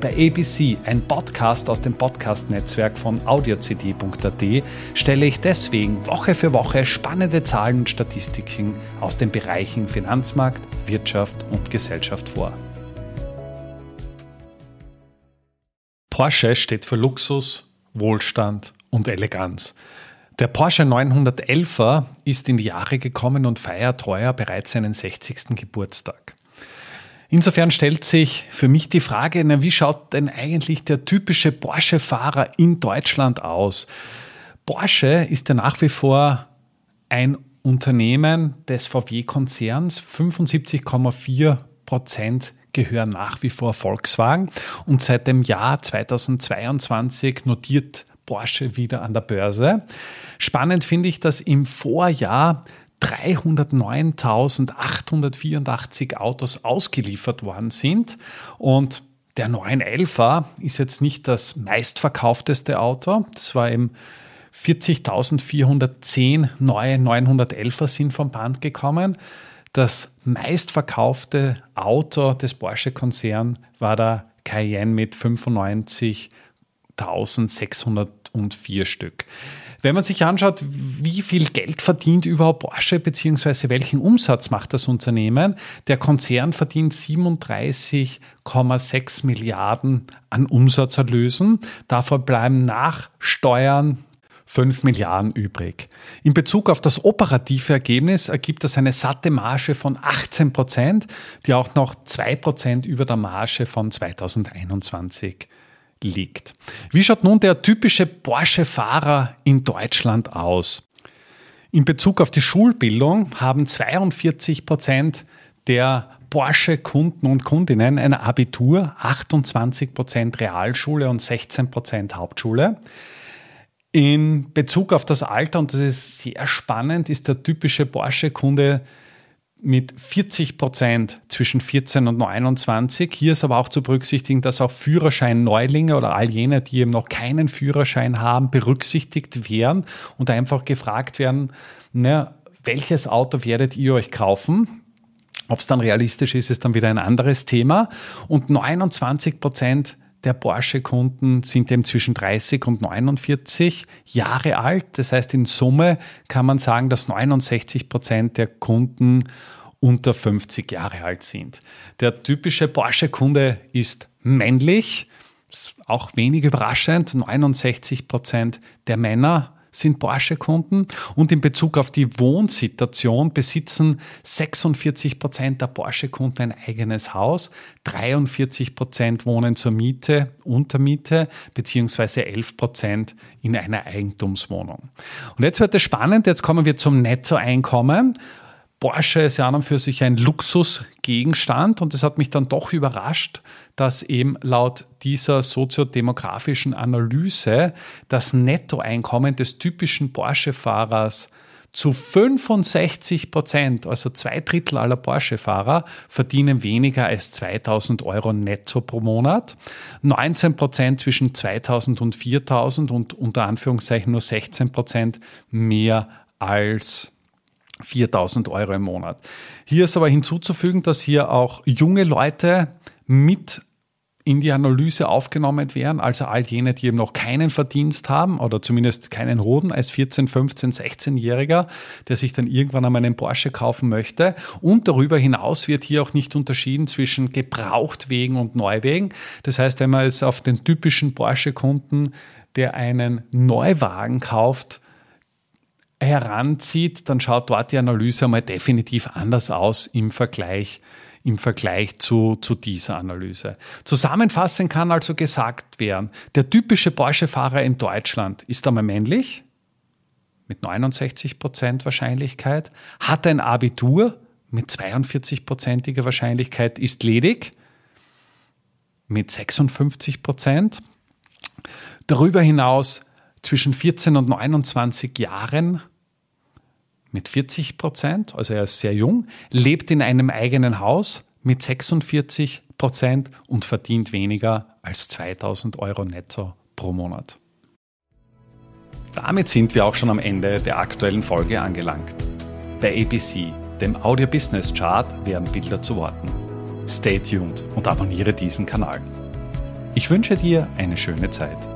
Bei ABC, ein Podcast aus dem Podcast-Netzwerk von audiocd.at, stelle ich deswegen Woche für Woche spannende Zahlen und Statistiken aus den Bereichen Finanzmarkt, Wirtschaft und Gesellschaft vor. Porsche steht für Luxus, Wohlstand und Eleganz. Der Porsche 911er ist in die Jahre gekommen und feiert heuer bereits seinen 60. Geburtstag. Insofern stellt sich für mich die Frage, na, wie schaut denn eigentlich der typische Porsche-Fahrer in Deutschland aus? Porsche ist ja nach wie vor ein Unternehmen des VW-Konzerns. 75,4 Prozent gehören nach wie vor Volkswagen und seit dem Jahr 2022 notiert Porsche wieder an der Börse. Spannend finde ich, dass im Vorjahr 309.884 Autos ausgeliefert worden sind. Und der 911er ist jetzt nicht das meistverkaufteste Auto. Das war eben 40.410 neue 911er sind vom Band gekommen. Das meistverkaufte Auto des Porsche-Konzerns war der Cayenne mit 95.604 Stück. Wenn man sich anschaut, wie viel Geld verdient überhaupt Porsche, beziehungsweise welchen Umsatz macht das Unternehmen, der Konzern verdient 37,6 Milliarden an Umsatzerlösen. Davon bleiben nach Steuern 5 Milliarden übrig. In Bezug auf das operative Ergebnis ergibt das eine satte Marge von 18 Prozent, die auch noch 2 Prozent über der Marge von 2021 liegt. Wie schaut nun der typische Porsche-Fahrer in Deutschland aus? In Bezug auf die Schulbildung haben 42 Prozent der Porsche-Kunden und Kundinnen ein Abitur, 28 Prozent Realschule und 16 Prozent Hauptschule. In Bezug auf das Alter, und das ist sehr spannend, ist der typische Porsche-Kunde mit 40 Prozent zwischen 14 und 29. Hier ist aber auch zu berücksichtigen, dass auch Führerschein-Neulinge oder all jene, die eben noch keinen Führerschein haben, berücksichtigt werden und einfach gefragt werden, na, welches Auto werdet ihr euch kaufen? Ob es dann realistisch ist, ist dann wieder ein anderes Thema. Und 29 Prozent der Porsche-Kunden sind eben zwischen 30 und 49 Jahre alt. Das heißt, in Summe kann man sagen, dass 69 Prozent der Kunden unter 50 Jahre alt sind. Der typische Porsche-Kunde ist männlich, auch wenig überraschend. 69 Prozent der Männer sind Porsche-Kunden und in Bezug auf die Wohnsituation besitzen 46 Prozent der Porsche-Kunden ein eigenes Haus, 43 Prozent wohnen zur Miete, Untermiete, beziehungsweise 11 Prozent in einer Eigentumswohnung. Und jetzt wird es spannend, jetzt kommen wir zum Nettoeinkommen. Porsche ist ja an und für sich ein Luxusgegenstand und es hat mich dann doch überrascht, dass eben laut dieser soziodemografischen Analyse das Nettoeinkommen des typischen Porsche-Fahrers zu 65 Prozent, also zwei Drittel aller Porsche-Fahrer, verdienen weniger als 2000 Euro netto pro Monat. 19 Prozent zwischen 2000 und 4000 und unter Anführungszeichen nur 16 Prozent mehr als 4000 Euro im Monat. Hier ist aber hinzuzufügen, dass hier auch junge Leute mit in die Analyse aufgenommen werden, also all jene, die eben noch keinen Verdienst haben oder zumindest keinen Hoden als 14, 15, 16-Jähriger, der sich dann irgendwann einmal einen Porsche kaufen möchte. Und darüber hinaus wird hier auch nicht unterschieden zwischen Gebrauchtwegen und Neuwegen. Das heißt, wenn man jetzt auf den typischen Porsche-Kunden, der einen Neuwagen kauft, heranzieht, dann schaut dort die Analyse einmal definitiv anders aus im Vergleich, im Vergleich zu, zu dieser Analyse. Zusammenfassend kann also gesagt werden, der typische Porsche-Fahrer in Deutschland ist einmal männlich, mit 69 Prozent Wahrscheinlichkeit, hat ein Abitur mit 42-prozentiger Wahrscheinlichkeit, ist ledig mit 56 Prozent. Darüber hinaus zwischen 14 und 29 Jahren mit 40 Prozent, also er ist sehr jung, lebt in einem eigenen Haus mit 46 Prozent und verdient weniger als 2000 Euro netto pro Monat. Damit sind wir auch schon am Ende der aktuellen Folge angelangt. Bei ABC, dem Audio Business Chart, werden Bilder zu Worten. Stay tuned und abonniere diesen Kanal. Ich wünsche dir eine schöne Zeit.